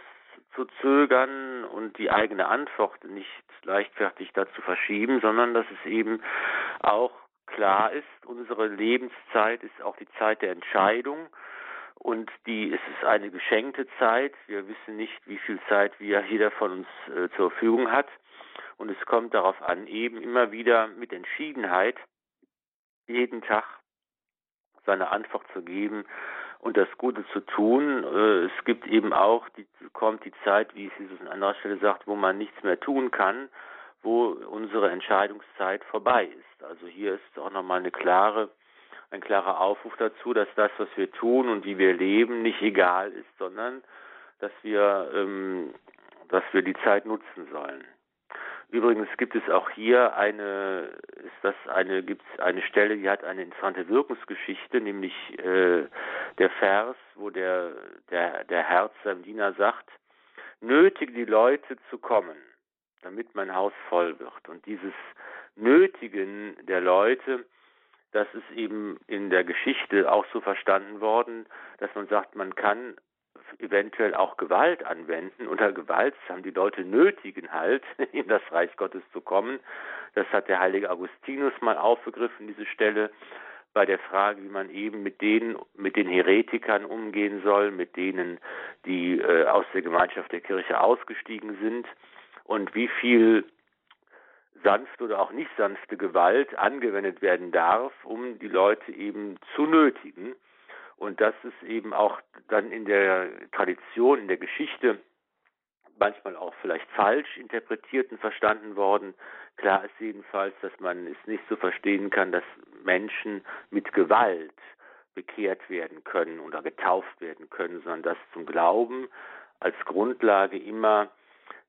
zu zögern und die eigene Antwort nicht leichtfertig dazu verschieben, sondern dass es eben auch klar ist, unsere Lebenszeit ist auch die Zeit der Entscheidung und die es ist eine geschenkte Zeit. Wir wissen nicht, wie viel Zeit wir jeder von uns äh, zur Verfügung hat. Und es kommt darauf an, eben immer wieder mit Entschiedenheit jeden Tag seine Antwort zu geben und das Gute zu tun. Äh, es gibt eben auch, die, kommt die Zeit, wie es Jesus an anderer Stelle sagt, wo man nichts mehr tun kann, wo unsere Entscheidungszeit vorbei ist. Also hier ist auch nochmal eine klare ein klarer Aufruf dazu, dass das, was wir tun und wie wir leben, nicht egal ist, sondern dass wir, ähm, dass wir die Zeit nutzen sollen. Übrigens gibt es auch hier eine, ist das eine, gibt es eine Stelle, die hat eine interessante Wirkungsgeschichte, nämlich äh, der Vers, wo der, der, der Herz seinem Diener sagt, nötige die Leute zu kommen, damit mein Haus voll wird. Und dieses Nötigen der Leute, das ist eben in der Geschichte auch so verstanden worden, dass man sagt, man kann eventuell auch Gewalt anwenden. Unter Gewalt haben die Leute nötigen halt, in das Reich Gottes zu kommen. Das hat der heilige Augustinus mal aufgegriffen, diese Stelle, bei der Frage, wie man eben mit denen, mit den Heretikern umgehen soll, mit denen, die äh, aus der Gemeinschaft der Kirche ausgestiegen sind und wie viel sanfte oder auch nicht sanfte Gewalt angewendet werden darf, um die Leute eben zu nötigen. Und das ist eben auch dann in der Tradition, in der Geschichte manchmal auch vielleicht falsch interpretiert und verstanden worden. Klar ist jedenfalls, dass man es nicht so verstehen kann, dass Menschen mit Gewalt bekehrt werden können oder getauft werden können, sondern dass zum Glauben als Grundlage immer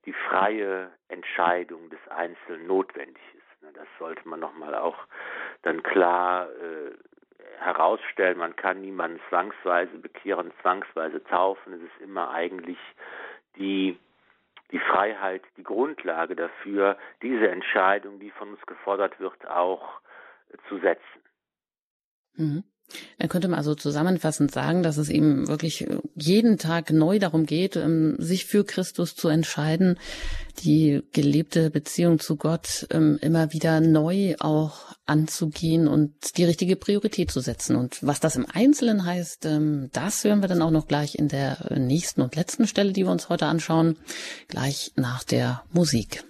die freie Entscheidung des Einzelnen notwendig ist. Das sollte man nochmal auch dann klar äh, herausstellen. Man kann niemanden zwangsweise bekehren, zwangsweise taufen. Es ist immer eigentlich die, die Freiheit, die Grundlage dafür, diese Entscheidung, die von uns gefordert wird, auch äh, zu setzen. Mhm. Er könnte man also zusammenfassend sagen, dass es ihm wirklich jeden Tag neu darum geht, ähm, sich für Christus zu entscheiden, die gelebte Beziehung zu Gott ähm, immer wieder neu auch anzugehen und die richtige Priorität zu setzen. Und was das im Einzelnen heißt, ähm, das hören wir dann auch noch gleich in der nächsten und letzten Stelle, die wir uns heute anschauen, gleich nach der Musik.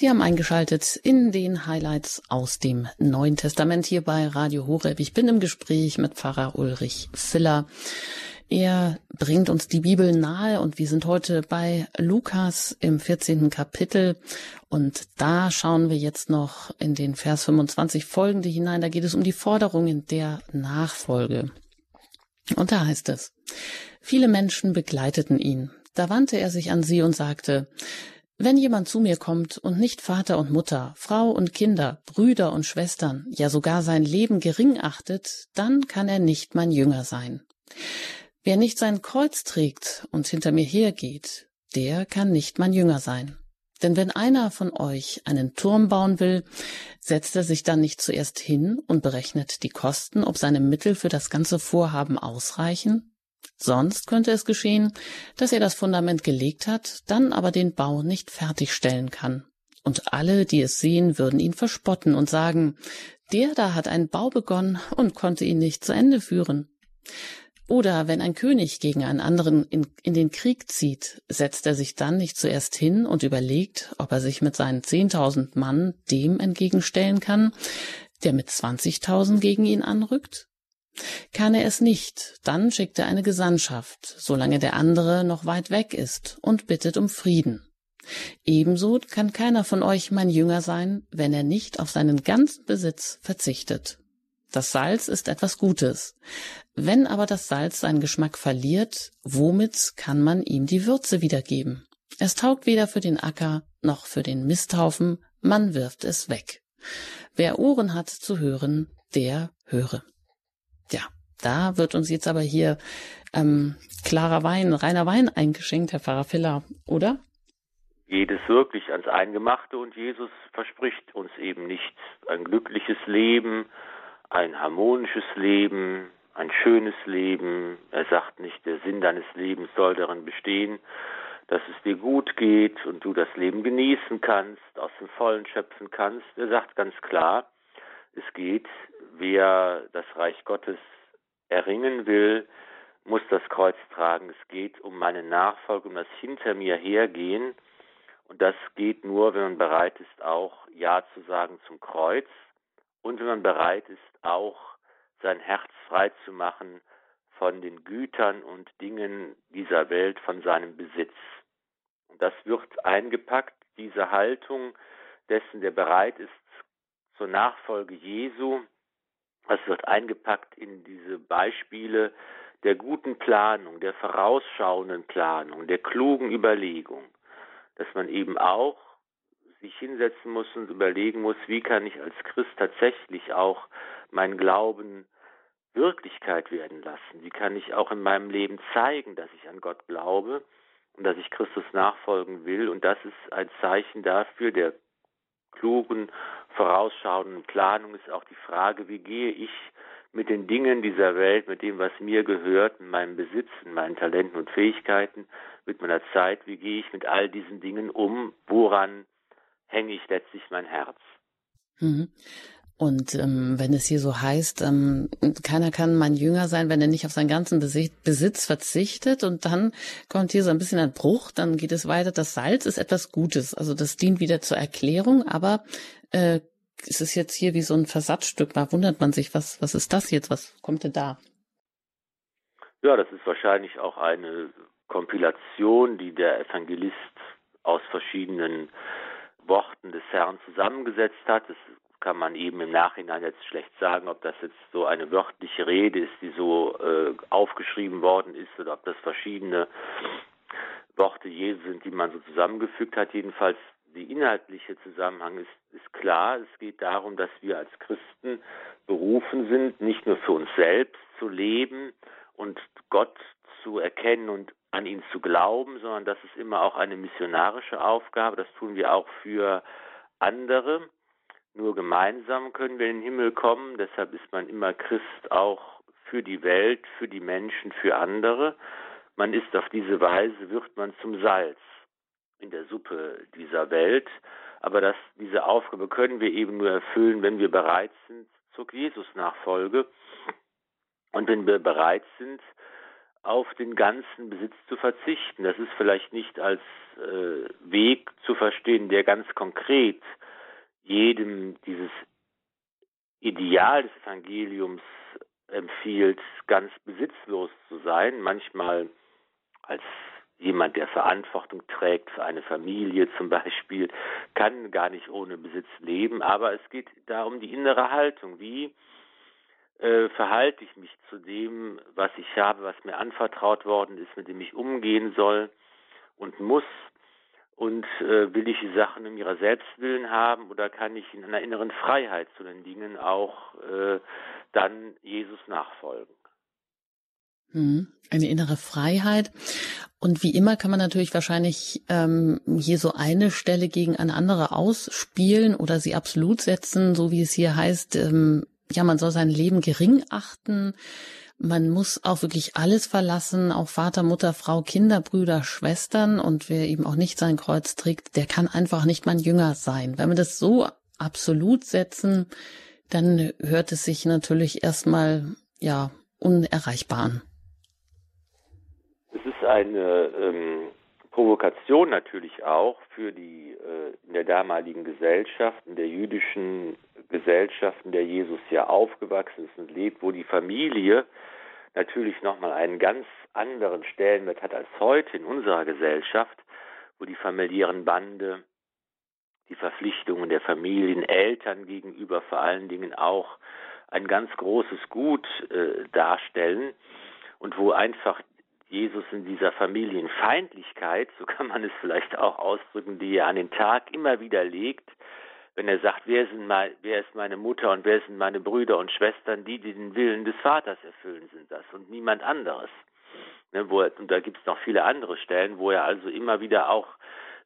Sie haben eingeschaltet in den Highlights aus dem Neuen Testament hier bei Radio Horeb. Ich bin im Gespräch mit Pfarrer Ulrich Filler. Er bringt uns die Bibel nahe und wir sind heute bei Lukas im 14. Kapitel und da schauen wir jetzt noch in den Vers 25 folgende hinein. Da geht es um die Forderungen der Nachfolge. Und da heißt es, viele Menschen begleiteten ihn. Da wandte er sich an sie und sagte, wenn jemand zu mir kommt und nicht Vater und Mutter, Frau und Kinder, Brüder und Schwestern, ja sogar sein Leben gering achtet, dann kann er nicht mein Jünger sein. Wer nicht sein Kreuz trägt und hinter mir hergeht, der kann nicht mein Jünger sein. Denn wenn einer von euch einen Turm bauen will, setzt er sich dann nicht zuerst hin und berechnet die Kosten, ob seine Mittel für das ganze Vorhaben ausreichen? Sonst könnte es geschehen, dass er das Fundament gelegt hat, dann aber den Bau nicht fertigstellen kann. Und alle, die es sehen, würden ihn verspotten und sagen, der da hat einen Bau begonnen und konnte ihn nicht zu Ende führen. Oder wenn ein König gegen einen anderen in, in, den Krieg zieht, setzt er sich dann nicht zuerst hin und überlegt, ob er sich mit seinen zehntausend Mann dem entgegenstellen kann, der mit zwanzigtausend gegen ihn anrückt? Kann er es nicht, dann schickt er eine Gesandtschaft, solange der andere noch weit weg ist, und bittet um Frieden. Ebenso kann keiner von euch mein Jünger sein, wenn er nicht auf seinen ganzen Besitz verzichtet. Das Salz ist etwas Gutes. Wenn aber das Salz seinen Geschmack verliert, womit kann man ihm die Würze wiedergeben? Es taugt weder für den Acker noch für den Misthaufen, man wirft es weg. Wer Ohren hat zu hören, der höre. Ja, da wird uns jetzt aber hier ähm, klarer Wein, reiner Wein eingeschenkt, Herr Pfarrer Filler, oder? Geht es wirklich ans Eingemachte und Jesus verspricht uns eben nicht ein glückliches Leben, ein harmonisches Leben, ein schönes Leben. Er sagt nicht, der Sinn deines Lebens soll darin bestehen, dass es dir gut geht und du das Leben genießen kannst, aus dem Vollen schöpfen kannst. Er sagt ganz klar, es geht wer das Reich Gottes erringen will, muss das Kreuz tragen. Es geht um meine Nachfolge, um das hinter mir hergehen. Und das geht nur, wenn man bereit ist, auch Ja zu sagen zum Kreuz und wenn man bereit ist, auch sein Herz frei zu machen von den Gütern und Dingen dieser Welt, von seinem Besitz. Und das wird eingepackt, diese Haltung dessen, der bereit ist zur Nachfolge Jesu, es wird eingepackt in diese Beispiele der guten Planung, der vorausschauenden Planung, der klugen Überlegung, dass man eben auch sich hinsetzen muss und überlegen muss, wie kann ich als Christ tatsächlich auch meinen Glauben Wirklichkeit werden lassen? Wie kann ich auch in meinem Leben zeigen, dass ich an Gott glaube und dass ich Christus nachfolgen will? Und das ist ein Zeichen dafür der klugen vorausschauenden Planung ist auch die Frage, wie gehe ich mit den Dingen dieser Welt, mit dem, was mir gehört, mit meinem Besitz, mit meinen Talenten und Fähigkeiten, mit meiner Zeit, wie gehe ich mit all diesen Dingen um, woran hänge ich letztlich mein Herz. Mhm. Und ähm, wenn es hier so heißt, ähm, keiner kann mein Jünger sein, wenn er nicht auf seinen ganzen Besitz verzichtet, und dann kommt hier so ein bisschen ein Bruch, dann geht es weiter. Das Salz ist etwas Gutes, also das dient wieder zur Erklärung, aber äh, es ist jetzt hier wie so ein Versatzstück. Da wundert man sich, was was ist das jetzt? Was kommt denn da? Ja, das ist wahrscheinlich auch eine Kompilation, die der Evangelist aus verschiedenen Worten des Herrn zusammengesetzt hat. Das kann man eben im Nachhinein jetzt schlecht sagen, ob das jetzt so eine wörtliche Rede ist, die so äh, aufgeschrieben worden ist, oder ob das verschiedene Worte Jesu sind, die man so zusammengefügt hat. Jedenfalls die inhaltliche Zusammenhang ist, ist klar. Es geht darum, dass wir als Christen berufen sind, nicht nur für uns selbst zu leben und Gott zu erkennen und an ihn zu glauben, sondern das ist immer auch eine missionarische Aufgabe. Das tun wir auch für andere. Nur gemeinsam können wir in den Himmel kommen. Deshalb ist man immer Christ auch für die Welt, für die Menschen, für andere. Man ist auf diese Weise, wird man zum Salz in der Suppe dieser Welt. Aber das, diese Aufgabe können wir eben nur erfüllen, wenn wir bereit sind zur Jesus-Nachfolge und wenn wir bereit sind, auf den ganzen Besitz zu verzichten. Das ist vielleicht nicht als äh, Weg zu verstehen, der ganz konkret jedem dieses Ideal des Evangeliums empfiehlt, ganz besitzlos zu sein. Manchmal als jemand, der Verantwortung trägt für eine Familie zum Beispiel, kann gar nicht ohne Besitz leben. Aber es geht darum die innere Haltung. Wie äh, verhalte ich mich zu dem, was ich habe, was mir anvertraut worden ist, mit dem ich umgehen soll und muss? Und äh, will ich die Sachen um ihrer Selbstwillen haben oder kann ich in einer inneren Freiheit zu den Dingen auch äh, dann Jesus nachfolgen? Hm, eine innere Freiheit. Und wie immer kann man natürlich wahrscheinlich ähm, hier so eine Stelle gegen eine andere ausspielen oder sie absolut setzen, so wie es hier heißt, ähm, ja, man soll sein Leben gering achten. Man muss auch wirklich alles verlassen, auch Vater, Mutter, Frau, Kinder, Brüder, Schwestern. Und wer eben auch nicht sein Kreuz trägt, der kann einfach nicht mein Jünger sein. Wenn wir das so absolut setzen, dann hört es sich natürlich erstmal, ja, unerreichbar an eine ähm, Provokation natürlich auch für die äh, in der damaligen Gesellschaft, in der jüdischen Gesellschaft, in der Jesus ja aufgewachsen ist und lebt, wo die Familie natürlich nochmal einen ganz anderen Stellenwert hat als heute in unserer Gesellschaft, wo die familiären Bande, die Verpflichtungen der Familien, Eltern gegenüber vor allen Dingen auch ein ganz großes Gut äh, darstellen und wo einfach Jesus in dieser Familienfeindlichkeit, so kann man es vielleicht auch ausdrücken, die er an den Tag immer wieder legt, wenn er sagt, wer, sind mein, wer ist meine Mutter und wer sind meine Brüder und Schwestern, die, die den Willen des Vaters erfüllen, sind das und niemand anderes. Ne, wo und da gibt es noch viele andere Stellen, wo er also immer wieder auch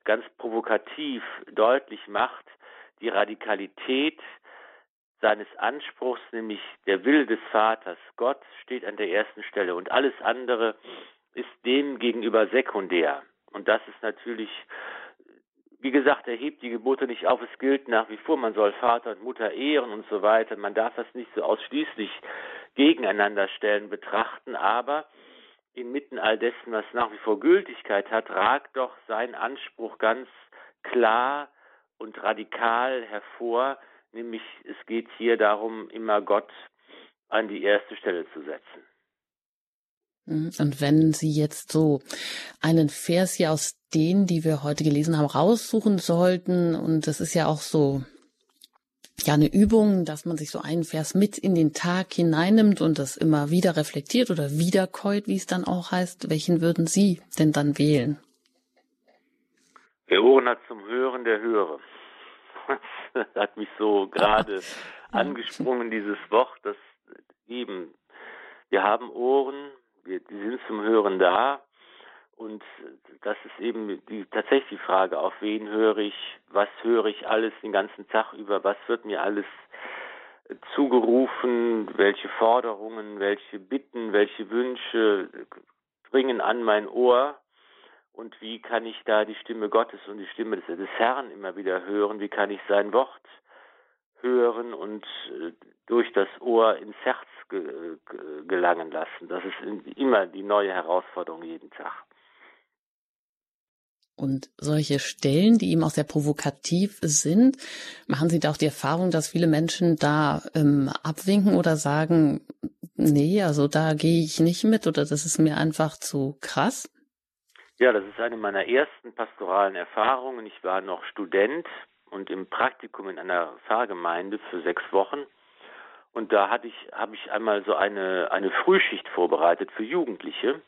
ganz provokativ deutlich macht, die Radikalität seines Anspruchs, nämlich der Wille des Vaters. Gott steht an der ersten Stelle und alles andere ist dem gegenüber sekundär. Und das ist natürlich, wie gesagt, er hebt die Gebote nicht auf. Es gilt nach wie vor, man soll Vater und Mutter ehren und so weiter. Man darf das nicht so ausschließlich gegeneinander stellen, betrachten, aber inmitten all dessen, was nach wie vor Gültigkeit hat, ragt doch sein Anspruch ganz klar und radikal hervor, nämlich es geht hier darum, immer Gott an die erste Stelle zu setzen. Mhm. Und wenn Sie jetzt so einen Vers hier aus denen, die wir heute gelesen haben, raussuchen sollten, und das ist ja auch so, ja, eine Übung, dass man sich so einen Vers mit in den Tag hineinnimmt und das immer wieder reflektiert oder wiederkäut, wie es dann auch heißt. Welchen würden Sie denn dann wählen? Wer Ohren hat zum Hören, der höre. Das hat mich so gerade angesprungen, dieses Wort, das eben, wir haben Ohren, wir, die sind zum Hören da. Und das ist eben die, tatsächlich die Frage, auf wen höre ich, was höre ich alles den ganzen Tag über, was wird mir alles zugerufen, welche Forderungen, welche Bitten, welche Wünsche dringen an mein Ohr und wie kann ich da die Stimme Gottes und die Stimme des, des Herrn immer wieder hören, wie kann ich sein Wort hören und äh, durch das Ohr ins Herz gelangen lassen. Das ist immer die neue Herausforderung jeden Tag. Und solche Stellen, die eben auch sehr provokativ sind, machen Sie da auch die Erfahrung, dass viele Menschen da ähm, abwinken oder sagen, nee, also da gehe ich nicht mit oder das ist mir einfach zu krass? Ja, das ist eine meiner ersten pastoralen Erfahrungen. Ich war noch Student und im Praktikum in einer Pfarrgemeinde für sechs Wochen. Und da hatte ich, habe ich einmal so eine, eine Frühschicht vorbereitet für Jugendliche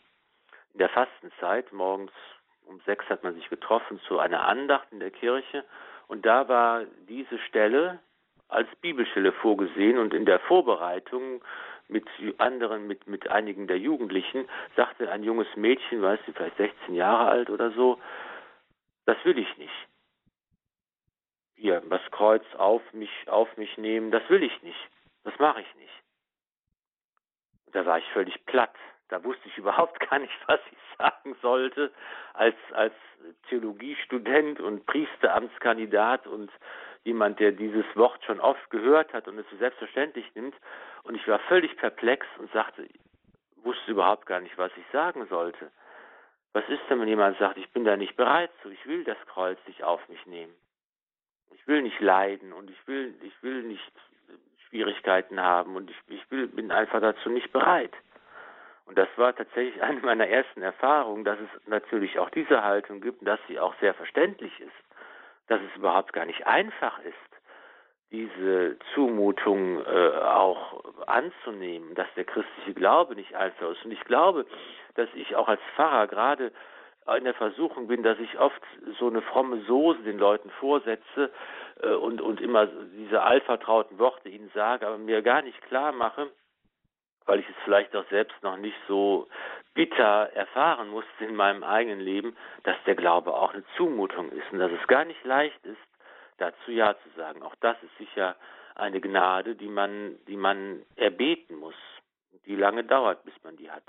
in der Fastenzeit. Morgens um sechs hat man sich getroffen zu einer Andacht in der Kirche. Und da war diese Stelle als Bibelstelle vorgesehen und in der Vorbereitung mit anderen, mit, mit einigen der Jugendlichen, sagte ein junges Mädchen, weiß sie, vielleicht 16 Jahre alt oder so, das will ich nicht. Hier, das Kreuz auf mich, auf mich nehmen, das will ich nicht. Das mache ich nicht. Da war ich völlig platt. Da wusste ich überhaupt gar nicht, was ich sagen sollte als, als Theologiestudent und Priesteramtskandidat und jemand, der dieses Wort schon oft gehört hat und es so selbstverständlich nimmt. Und ich war völlig perplex und sagte, wusste überhaupt gar nicht, was ich sagen sollte. Was ist denn, wenn jemand sagt, ich bin da nicht bereit zu, ich will das Kreuz nicht auf mich nehmen. Ich will nicht leiden und ich will, ich will nicht Schwierigkeiten haben und ich, ich will, bin einfach dazu nicht bereit. Und das war tatsächlich eine meiner ersten Erfahrungen, dass es natürlich auch diese Haltung gibt und dass sie auch sehr verständlich ist, dass es überhaupt gar nicht einfach ist, diese Zumutung äh, auch anzunehmen, dass der christliche Glaube nicht einfach ist. Und ich glaube, dass ich auch als Pfarrer gerade in der Versuchung bin, dass ich oft so eine fromme Soße den Leuten vorsetze äh, und, und immer diese altvertrauten Worte ihnen sage, aber mir gar nicht klar mache, weil ich es vielleicht auch selbst noch nicht so bitter erfahren musste in meinem eigenen Leben, dass der Glaube auch eine Zumutung ist und dass es gar nicht leicht ist, dazu Ja zu sagen. Auch das ist sicher eine Gnade, die man, die man erbeten muss, die lange dauert, bis man die hat.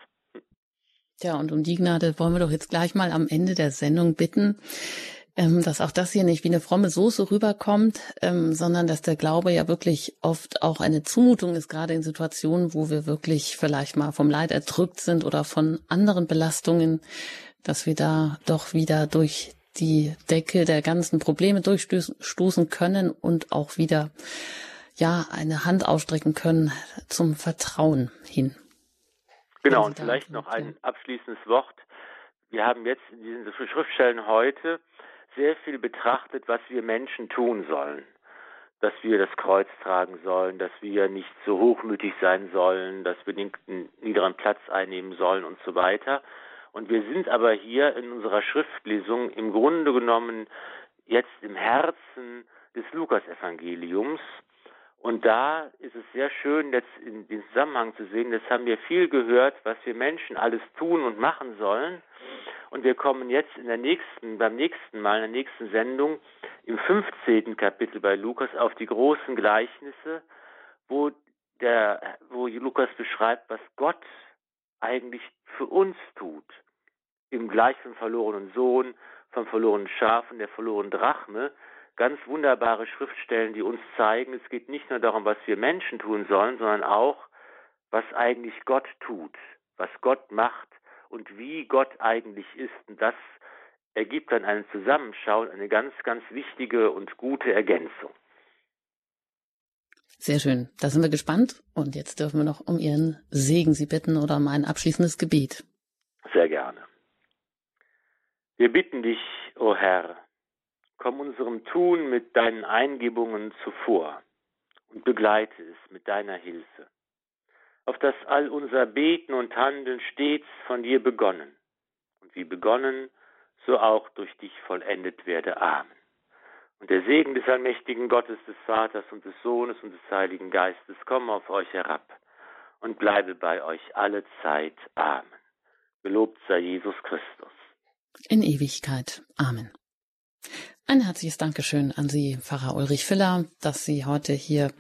Ja, und um die Gnade wollen wir doch jetzt gleich mal am Ende der Sendung bitten ähm, dass auch das hier nicht wie eine fromme Soße rüberkommt, ähm, sondern dass der Glaube ja wirklich oft auch eine Zumutung ist, gerade in Situationen, wo wir wirklich vielleicht mal vom Leid erdrückt sind oder von anderen Belastungen, dass wir da doch wieder durch die Decke der ganzen Probleme durchstoßen können und auch wieder ja eine Hand ausstrecken können zum Vertrauen hin. Genau, und vielleicht noch ein abschließendes Wort. Wir haben jetzt in diesen Schriftstellen heute sehr viel betrachtet, was wir Menschen tun sollen. Dass wir das Kreuz tragen sollen, dass wir nicht so hochmütig sein sollen, dass wir den niederen Platz einnehmen sollen und so weiter. Und wir sind aber hier in unserer Schriftlesung im Grunde genommen jetzt im Herzen des Lukasevangeliums. Und da ist es sehr schön, jetzt in den Zusammenhang zu sehen, das haben wir viel gehört, was wir Menschen alles tun und machen sollen. Und wir kommen jetzt in der nächsten, beim nächsten Mal, in der nächsten Sendung, im 15. Kapitel bei Lukas auf die großen Gleichnisse, wo der, wo Lukas beschreibt, was Gott eigentlich für uns tut. Im Gleich vom verlorenen Sohn, vom verlorenen Schaf und der verlorenen Drachme. Ganz wunderbare Schriftstellen, die uns zeigen, es geht nicht nur darum, was wir Menschen tun sollen, sondern auch, was eigentlich Gott tut, was Gott macht, und wie Gott eigentlich ist. Und das ergibt dann einen Zusammenschau, eine ganz, ganz wichtige und gute Ergänzung. Sehr schön. Da sind wir gespannt. Und jetzt dürfen wir noch um Ihren Segen Sie bitten oder um ein abschließendes Gebet. Wir bitten dich, o oh Herr, komm unserem Tun mit deinen Eingebungen zuvor und begleite es mit deiner Hilfe auf dass all unser Beten und Handeln stets von dir begonnen und wie begonnen, so auch durch dich vollendet werde. Amen. Und der Segen des allmächtigen Gottes, des Vaters und des Sohnes und des Heiligen Geistes komme auf euch herab und bleibe bei euch alle Zeit. Amen. Gelobt sei Jesus Christus. In Ewigkeit. Amen. Ein herzliches Dankeschön an Sie, Pfarrer Ulrich Filler, dass Sie heute hier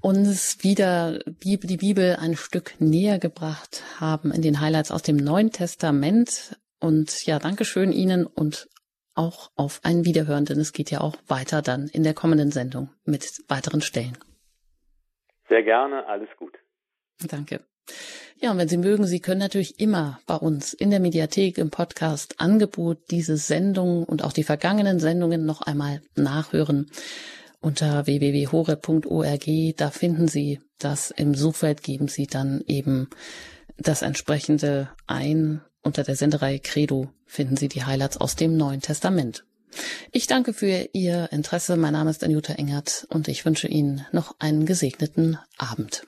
uns wieder die Bibel ein Stück näher gebracht haben in den Highlights aus dem Neuen Testament. Und ja, Dankeschön Ihnen und auch auf ein Wiederhören, denn es geht ja auch weiter dann in der kommenden Sendung mit weiteren Stellen. Sehr gerne, alles gut. Danke. Ja, und wenn Sie mögen, Sie können natürlich immer bei uns in der Mediathek im Podcast Angebot diese Sendung und auch die vergangenen Sendungen noch einmal nachhören unter www.hore.org. Da finden Sie das im Suchfeld, geben Sie dann eben das entsprechende ein. Unter der Sendereihe Credo finden Sie die Highlights aus dem Neuen Testament. Ich danke für Ihr Interesse. Mein Name ist Anjuta Engert und ich wünsche Ihnen noch einen gesegneten Abend.